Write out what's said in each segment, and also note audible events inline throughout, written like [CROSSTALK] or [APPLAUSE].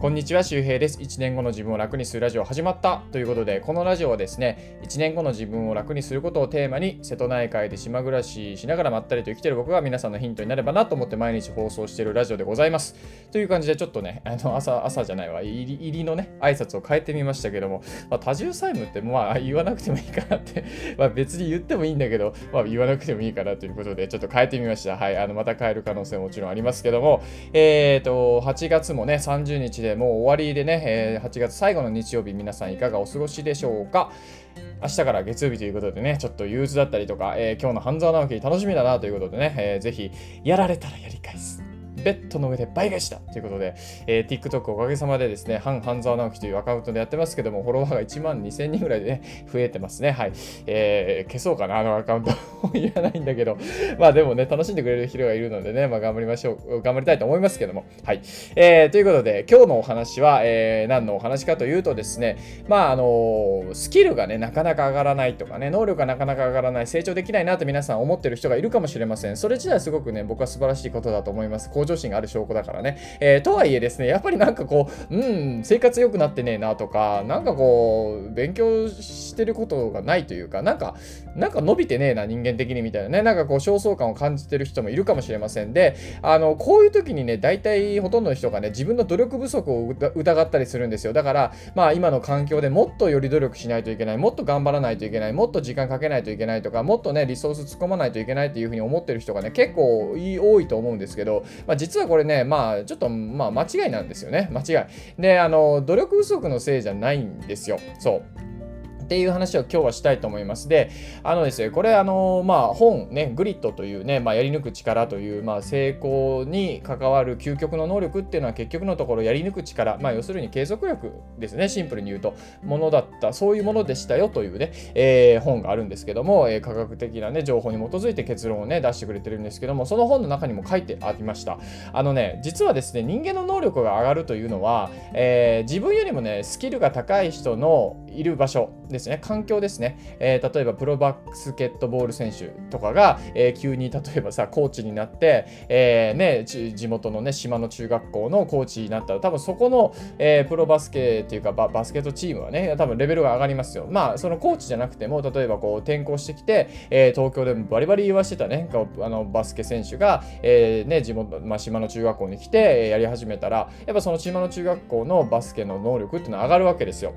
こんにちは、周平です。1年後の自分を楽にするラジオ始まったということで、このラジオはですね、1年後の自分を楽にすることをテーマに、瀬戸内海で島暮らししながらまったりと生きてる僕が皆さんのヒントになればなと思って毎日放送しているラジオでございます。という感じで、ちょっとね、あの朝、朝じゃないわ、入り入りのね、挨拶を変えてみましたけども、まあ、多重債務ってまあ言わなくてもいいかなって [LAUGHS] まあ別に言ってもいいんだけど、まあ言わなくてもいいかなということで、ちょっと変えてみました。はい、あのまた変える可能性ももちろんありますけども、えっ、ー、と、8月もね、30日でもう終わりでね、ね、えー、8月最後の日曜日、皆さんいかがお過ごしでしょうか？明日から月曜日ということでね、ちょっと憂鬱だったりとか、えー、今日の半沢直樹楽しみだなということでね、えー、ぜひ、やられたらやり返す。ベッドの上で倍返しだということで、えー、TikTok おかげさまでですね、半半沢直樹というアカウントでやってますけども、フォロワーが1万2000人ぐらいでね、増えてますね。はい。えー、消そうかな、あのアカウント。[LAUGHS] 言わないんだけど、まあでもね、楽しんでくれる人がいるのでね、まあ頑張りましょう、頑張りたいと思いますけども。はい。えー、ということで、今日のお話は、えー、何のお話かというとですね、まああのスキルがね、なかなか上がらないとかね、能力がなかなか上がらない、成長できないなと皆さん思ってる人がいるかもしれません。それ自体すごくね、僕は素晴らしいことだと思います。向上心がある証拠だからね。えー、とはいえですね、やっぱりなんかこう、うん、生活良くなってねえなとか、なんかこう、勉強してることがないというか、なんか、なんか伸びてねえな、人間的にみたいなね、なんかこう、焦燥感を感じてる人もいるかもしれませんで、あの、こういう時にね、大体ほとんどの人がね、自分の努力不足を疑ったりするんですよ。だから、まあ今の環境でもっとより努力しないといけない、もっと頑張らないといけない、もっと時間かけないといけないとか、もっとね、リソース突っ込まないといけないっていうふうに思ってる人がね、結構多いと思うんですけど、まあ実はこれね、まあちょっと、まあ間違いなんですよね。間違い。で、あの、努力不足のせいじゃないんですよ。そう。っていう話を今日はしたいと思います。で、あのですね、これ、あの、まあ、本、ね、グリッドというね、まあ、やり抜く力という、まあ、成功に関わる究極の能力っていうのは結局のところやり抜く力、まあ、要するに継続力ですね、シンプルに言うと、ものだった、そういうものでしたよというね、えー、本があるんですけども、えー、科学的なね、情報に基づいて結論をね、出してくれてるんですけども、その本の中にも書いてありました。あのね、実はですね、人間の能力が上がるというのは、えー、自分よりもね、スキルが高い人のいる場所ですね、環境ですね、えー、例えばプロバスケットボール選手とかが、えー、急に例えばさ、コーチになって、えー、ね、地元のね、島の中学校のコーチになったら、多分そこの、えプロバスケっていうかバ、バスケットチームはね、多分レベルが上がりますよ。まあ、そのコーチじゃなくても、例えばこう転校してきて、え東京でもバリバリ言わしてたね、あのバスケ選手が、えね、地元、まあ、島の中学校に来て、やり始めたら、やっぱその島の中学校のバスケの能力っていうのは上がるわけですよ。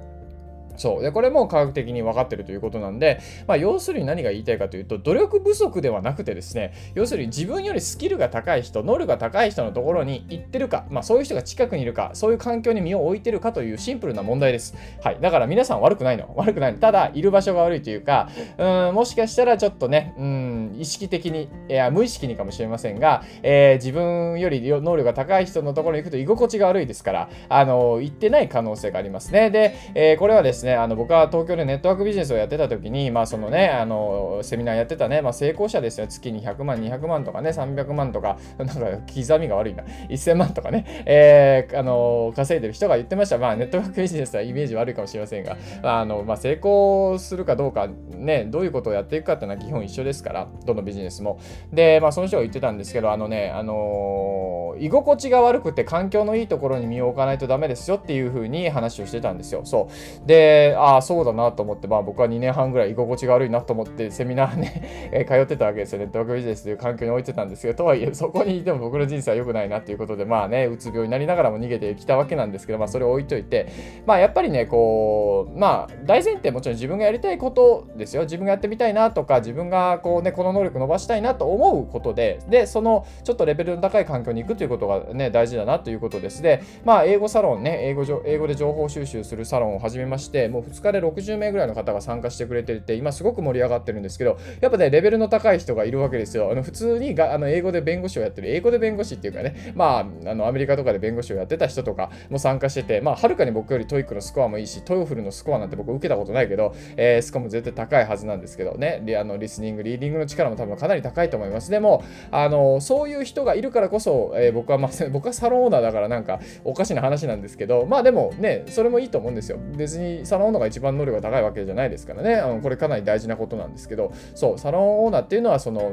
そう。で、これも科学的に分かってるということなんで、まあ、要するに何が言いたいかというと、努力不足ではなくてですね、要するに自分よりスキルが高い人、能力が高い人のところに行ってるか、まあ、そういう人が近くにいるか、そういう環境に身を置いてるかというシンプルな問題です。はい。だから皆さん悪くないの。悪くないの。ただ、いる場所が悪いというか、うん、もしかしたらちょっとね、うん、意識的に、いや、無意識にかもしれませんが、えー、自分より能力が高い人のところに行くと居心地が悪いですから、あの、行ってない可能性がありますね。で、えー、これはですね、ねあの、僕は東京でネットワークビジネスをやってた時に、まあそのね、あの、セミナーやってたね、まあ成功者ですよ。月に100万、200万とかね、300万とか、[LAUGHS] なんか刻みが悪いな。1000万とかね、えー、あの、稼いでる人が言ってました。まあネットワークビジネスはイメージ悪いかもしれませんが、あの、まあ成功するかどうか、ね、どういうことをやっていくかっていうのは基本一緒ですから、どのビジネスも。で、まあその人が言ってたんですけど、あのね、あの居心地が悪くて環境のいいところに身を置かないとダメですよっていうふうに話をしてたんですよ。そう。で、ああ、そうだなと思って、まあ僕は2年半ぐらい居心地が悪いなと思ってセミナーね [LAUGHS] 通ってたわけですよね。ネットワークビジネスという環境に置いてたんですけど、とはいえそこにいても僕の人生は良くないなということで、まあね、うつ病になりながらも逃げてきたわけなんですけど、まあそれを置いといて、まあやっぱりね、こう、まあ大前提もちろん自分がやりたいことですよ。自分がやってみたいなとか、自分がこうね、この能力伸ばしたいなと思うことで、で、そのちょっとレベルの高い環境に行くということがね、大事だなということです。で、まあ英語サロンね、英語英語で情報収集するサロンを始めまして、もう2日で60名ぐらいの方が参加してくれてて、今すごく盛り上がってるんですけど、やっぱね、レベルの高い人がいるわけですよ。あの普通にがあの英語で弁護士をやってる、英語で弁護士っていうかね、まあ、あのアメリカとかで弁護士をやってた人とかも参加してて、まあ、はるかに僕より TOEIC のスコアもいいし、 TOEFL のスコアなんて僕受けたことないけど、えー、スコアも絶対高いはずなんですけどね、リあのリスニング、リーディングの力も多分かなり高いと思います。でも、あのそういう人がいるからこそ、えー、僕は、まあ、[LAUGHS] 僕はサロンオーナーだからなんかおかしな話なんですけど、まあでもね、それもいいと思うんですよ。別にサロンオーナーが一番能力が高いわけじゃないですからね。あのこれかなり大事なことなんですけど、そう、サロンオーナーっていうのは、その、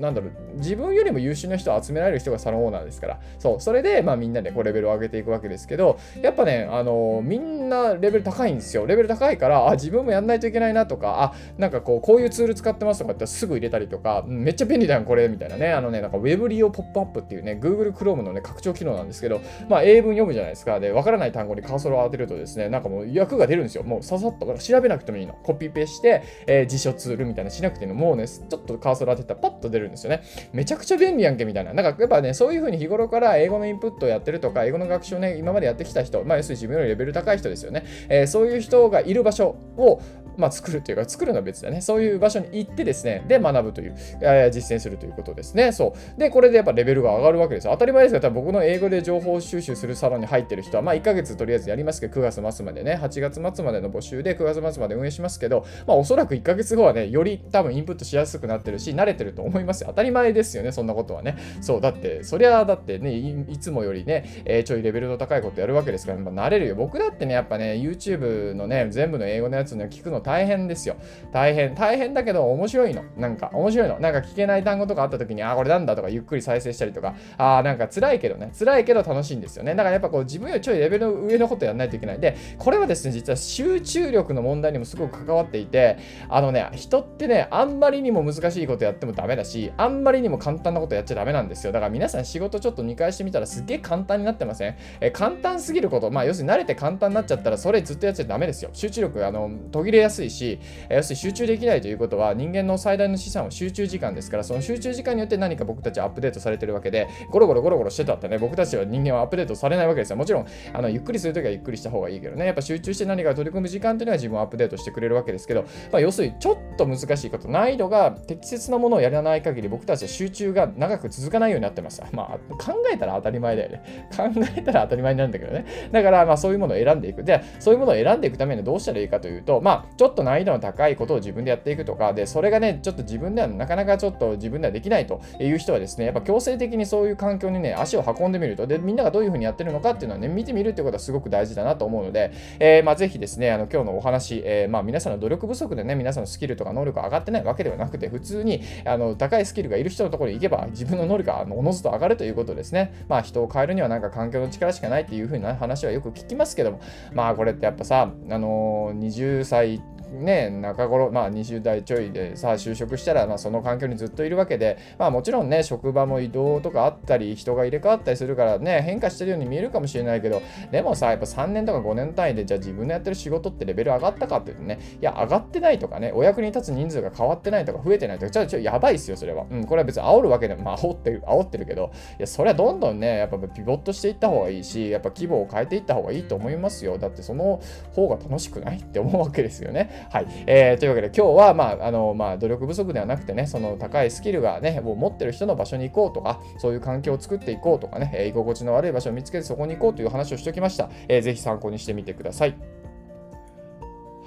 なんだろう、自分よりも優秀な人を集められる人がサロンオーナーですから、そう、それで、まあみんなでこうレベルを上げていくわけですけど、やっぱね、あの、みんなレベル高いんですよ。レベル高いから、あ、自分もやんないといけないなとか、あ、なんかこう、こういうツール使ってますとかってすぐ入れたりとか、めっちゃ便利だよ、これ、みたいなね。あのね、なんか Web 利用ポップアップっていうね、Google Chrome のね、拡張機能なんですけど、まあ英文読むじゃないですか。で、わからない単語にカーソルを当てるとですね、なんかもう役が出るんですよ。もうささっとから調べなくてもいいの。コピペして、えー、辞書ツールみたいなしなくても。もうね、ちょっとカーソル当てたらパッと出るんですよね。めちゃくちゃ便利やんけみたいな。なんかやっぱね、そういう風に日頃から英語のインプットをやってるとか、英語の学習をね、今までやってきた人、まあ要するに自分よりレベル高い人ですよね。えー、そういう人がいる場所を、まあ、作るというか、作るのは別だね。そういう場所に行ってですね、で、学ぶという、えー、実践するということですね。そう。で、これでやっぱレベルが上がるわけですよ。当たり前ですが、多分僕の英語で情報収集するサロンに入ってる人は、まあ、1ヶ月とりあえずやりますけど、9月末までね、8月末までの募集で9月末まで運営しますけど、まあ、おそらく1ヶ月後はね、より多分インプットしやすくなってるし、慣れてると思いますよ。当たり前ですよね、そんなことはね。そう、だって、そりゃ、だってねい、いつもよりね、えー、ちょいレベルの高いことやるわけですから、まあ、慣れるよ。僕だってね、やっぱね、YouTube のね、全部の英語のやつね、聞くの大変ですよ。大変、大変だけど面白いの。なんか面白いの。なんか聞けない単語とかあった時に、あ、これなんだとかゆっくり再生したりとか、あ、なんか辛いけどね、辛いけど楽しいんですよね。だからやっぱこう自分よりちょいレベルの上のことやらないといけない。で、これはですね、実は集中力の問題にもすごく関わっていて、あのね、人ってね、あんまりにも難しいことやってもダメだし、あんまりにも簡単なことやっちゃダメなんですよ。だから皆さん仕事ちょっと見返してみたらすっげえ簡単になってません？え簡単すぎること、まあ要するに慣れて簡単になっちゃったらそれずっとやっちゃダメですよ。集中力、あの、途切れやすいし、要するに集中できないということは人間の最大の資産は集中時間ですからその集中時間によって何か僕たちはアップデートされてるわけでゴロゴロゴロゴロしてたってね僕たちは人間はアップデートされないわけですよ。もちろんあのゆっくりするときはゆっくりした方がいいけどねやっぱ集中して何か取り組む時間っていうのは自分をアップデートしてくれるわけですけど、まあ、要するにちょっと難しいこと難易度が適切なものをやらない限り僕たちは集中が長く続かないようになってます。まあ考えたら当たり前だよね。[LAUGHS] 考えたら当たり前なんだけどね。だからまあそういうものを選んでいく。でそういうものを選んでいくためにどうしたらいいかというとまあちょっと難易度の高いことを自分でやっていくとかでそれがねちょっと自分ではなかなかちょっと自分ではできないと。いう人はですね、やっぱ強制的にそういう環境にね、足を運んでみると、で、みんながどういうふうにやってるのかっていうのはね、見てみるっていうことはすごく大事だなと思うので、えー、まあ、ぜひですね、あの今日のお話、えー、まあ、皆さんの努力不足でね、皆さんのスキルとか能力上がってないわけではなくて、普通にあの高いスキルがいる人のところに行けば、自分の能力がおのずと上がるということですね。まあ、人を変えるにはなんか環境の力しかないっていうふうな話はよく聞きますけども、まあ、これってやっぱさ、あのー、20歳ね、中頃、まあ、20代ちょいでさあ就職したら、まあ、その環境にずっといるわけで、まあ、もちろんね職場も移動とかあったり人が入れ替わったりするからね変化してるように見えるかもしれないけどでもさやっぱ3年とか5年単位でじゃあ自分のやってる仕事ってレベル上がったかっていうとねいや上がってないとかねお役に立つ人数が変わってないとか増えてないとかちょっとやばいっすよそれは、うん、これは別に煽るわけでも、まあ、煽ってる煽ってるけどいやそれはどんどんねやっぱピボットしていった方がいいしやっぱ規模を変えていった方がいいと思いますよ。だってその方が楽しくないって思うわけですよね。はい、えーというわけで今日は、まああのまあ、努力不足ではなくてねその高いスキルがねもう持ってる人の場所に行こうとかそういう環境を作っていこうとかね、え居心地の悪い場所を見つけてそこに行こうという話をしておきました、えー、ぜひ参考にしてみてください。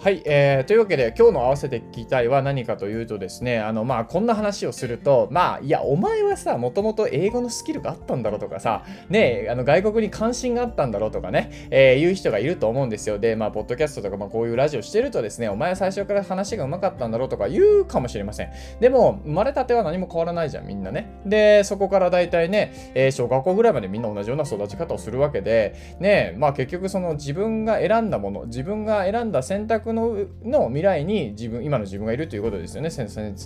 はい、えー、というわけで今日の合わせて聞きたいは何かというとですねあのまあこんな話をするとまあいやお前はさもともと英語のスキルがあったんだろうとかさねあの外国に関心があったんだろうとかね、えー、いう人がいると思うんですよ。でまあポッドキャストとか、まあ、こういうラジオしてるとですねお前は最初から話がうまかったんだろうとか言うかもしれません。でも生まれたては何も変わらないじゃんみんなね。でそこから大体ね、えー、小学校ぐらいまでみんな同じような育ち方をするわけでねまあ結局その自分が選んだもの自分が選んだ選択のの未来に自分、今の自分がいるということですよね。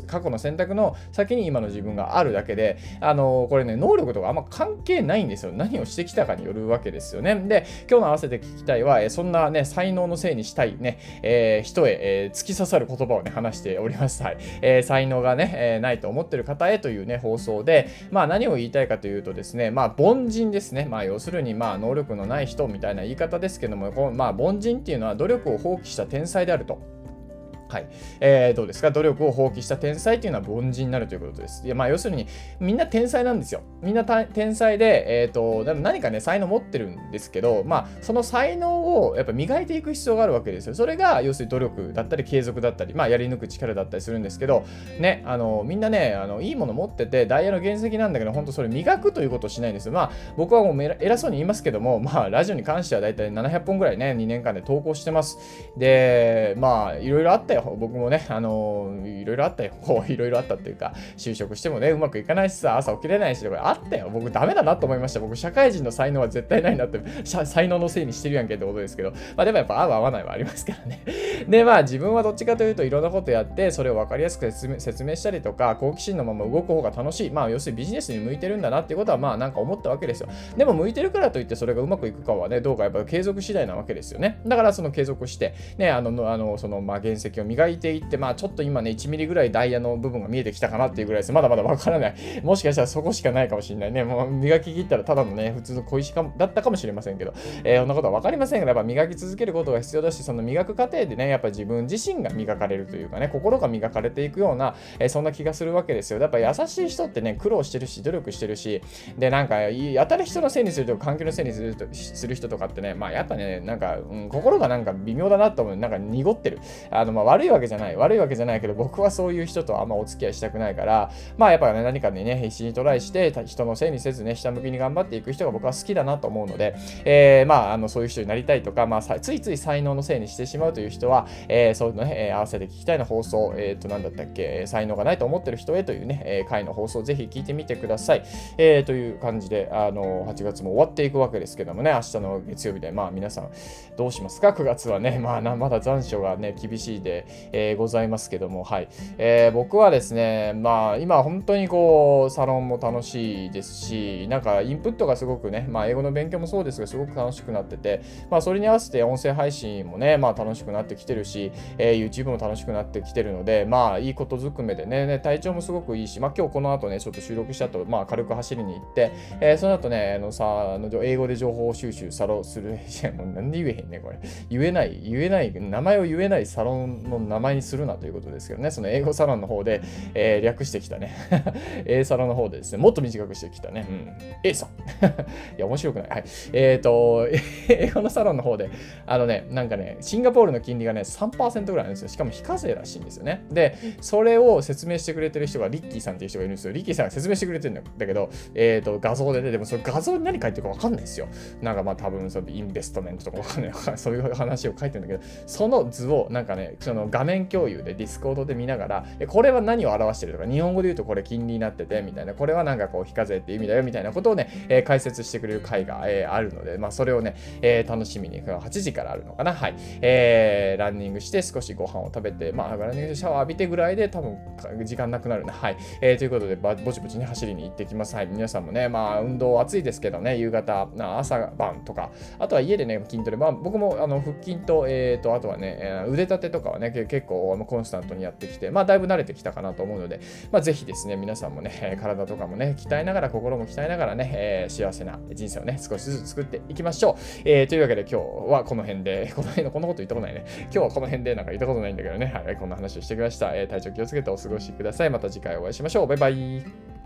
過去の選択の先に今の自分があるだけで、あのこれね、能力とかあんま関係ないんですよ。何をしてきたかによるわけですよね。で、今日の合わせて聞きたいは、えそんなね、才能のせいにしたいね、えー、人へ、えー、突き刺さる言葉をね、話しております。はい。えー、才能がね、えないと思ってる方へというね、放送で、まあ何を言いたいかというとですね、まあ凡人ですね。まあ要するに、まあ能力のない人みたいな言い方ですけども、このまあ凡人っていうのは努力を放棄した天才であると。はいえー、どうですか？努力を放棄した天才っていうのは凡人になるということです。いやまあ、要するに、みんな天才なんですよ。みんな天才で、えーと、何かね、才能持ってるんですけど、まあ、その才能をやっぱ磨いていく必要があるわけですよ。それが、要するに努力だったり、継続だったり、まあ、やり抜く力だったりするんですけど、ね、あのみんなねあの、いいもの持ってて、ダイヤの原石なんだけど、本当それ磨くということをしないんですよ。まあ、僕はもう偉そうに言いますけども、まあ、ラジオに関しては大体700本ぐらいね、2年間で投稿してます。で、まあ、いろいろあったよ。僕もね、あのいろいろあったよ。[LAUGHS] こう、いろいろあったっていうか、就職してもね、うまくいかないしさ、朝起きれないしとか、あったよ。僕、ダメだなと思いました。僕、社会人の才能は絶対ないなって、[LAUGHS] 才能のせいにしてるやんけってことですけど、まあ、でもやっぱ合う合わないはありますからね。[LAUGHS] で、まあ、自分はどっちかというと、いろんなことやって、それを分かりやすく説明したりとか、好奇心のまま動く方が楽しい。まあ、要するにビジネスに向いてるんだなっていうことは、まあ、なんか思ったわけですよ。でも、向いてるからといって、それがうまくいくかはね、どうかやっぱ継続次第なわけですよね。だから、その継続して、ね、あの、あのその、まあ、原石を磨いていって、まあ、ちょっと今ね、1ミリぐらいダイヤの部分が見えてきたかなっていうぐらいです。まだまだわからない。[LAUGHS] もしかしたらそこしかないかもしれないね。もう磨き切ったらただのね、普通の小石かだったかもしれませんけど、えー、そんなことは分かりませんが、やっぱ磨き続けることが必要だし、その磨く過程でね、やっぱ自分自身が磨かれるというかね、心が磨かれていくような、えー、そんな気がするわけですよ。やっぱ優しい人ってね、苦労してるし、努力してるし、で、なんか、当たる人のせいにするとか、環境のせいにするとする人とかってね、まあやっぱね、なんか、うん、心がなんか微妙だなと思う。なんか濁ってる。あの、まあ悪いわけじゃない。悪いわけじゃないけど、僕はそういう人とあんまお付き合いしたくないから、まあやっぱね、何かにね、必死にトライして、人のせいにせずね、下向きに頑張っていく人が僕は好きだなと思うので、えー、まあ、あの、そういう人になりたいとか、まあ、ついつい才能のせいにしてしまうという人は、えー、そういうのね、えー、合わせて聞きたいの放送、えっ、ー、と、なんだったっけ、才能がないと思ってる人へというね、えー、回の放送、ぜひ聞いてみてください。えー、という感じで、あの、8月も終わっていくわけですけどもね、明日の月曜日で、まあ、皆さん、どうしますか ?9 月はね、まあ、まだ残暑がね、厳しいで、えー、ございますけども、はい。えー、僕はですね、まあ、今、本当にこう、サロンも楽しいですし、なんか、インプットがすごくね、まあ、英語の勉強もそうですが、すごく楽しくなってて、まあ、それに合わせて音声配信もね、まあ、楽しくなってきてるし、えー、YouTube も楽しくなってきてるので、まあ、いいことずくめでね、ね体調もすごくいいし、まあ、今日この後ね、ちょっと収録した後、まあ、軽く走りに行って、えー、その後ね、あのさ、あの英語で情報収集さろする、いや、もうなんで言えへんね、これ。言えない、言えない、名前を言えないサロンの名前にするなということですけどね、その英語サロンの方で、えー、略してきたね、[LAUGHS] A サロンの方でですね、もっと短くしてきたね、うん、A さん。[LAUGHS] いや、面白くない。はい。えっ、ー、と、[LAUGHS] 英語のサロンの方で、あのね、なんかね、シンガポールの金利がね、3%ぐらいあるんですよ。しかも非課税らしいんですよね。で、それを説明してくれてる人がリッキーさんっていう人がいるんですよ。リッキーさんが説明してくれてるんだけど、えっ、ー、と、画像でね、でもその画像に何書いてるかわかんないですよ。なんかまあ多分そのインベストメントとかわかんない。そういう話を書いてるんだけど、その図をなんかね、その画面共有でディスコードで見ながら、これは何を表してるとか、日本語で言うとこれ金利になってて、みたいな、これはなんかこう非課税って意味だよ、みたいなことをね、えー、解説してくれる回が、えー、あるので、まあそれをね、えー、楽しみに、8時からあるのかな？はい。えー、ランニングして少しご飯を食べて、まあランニングでシャワー浴びてぐらいで多分時間なくなるな。はい。えー、ということで、ぼちぼちに走りに行ってきます。はい。皆さんもね、まあ運動暑いですけどね、夕方、朝晩とか、あとは家でね、筋トレ、まあ僕もあの腹筋と、えっ、ー、と、あとはね、腕立てとかはねね、結構コンスタントにやってきて、まあだいぶ慣れてきたかなと思うので、まあぜひですね、皆さんもね、体とかもね、鍛えながら、心も鍛えながらね、えー、幸せな人生をね、少しずつ作っていきましょう。えー、というわけで今日はこの辺で、[LAUGHS] この辺のこんなこと言ったことないね。今日はこの辺でなんか言ったことないんだけどね、はい、こんな話をしてきました。えー、体調気をつけてお過ごしください。また次回お会いしましょう。バイバイ。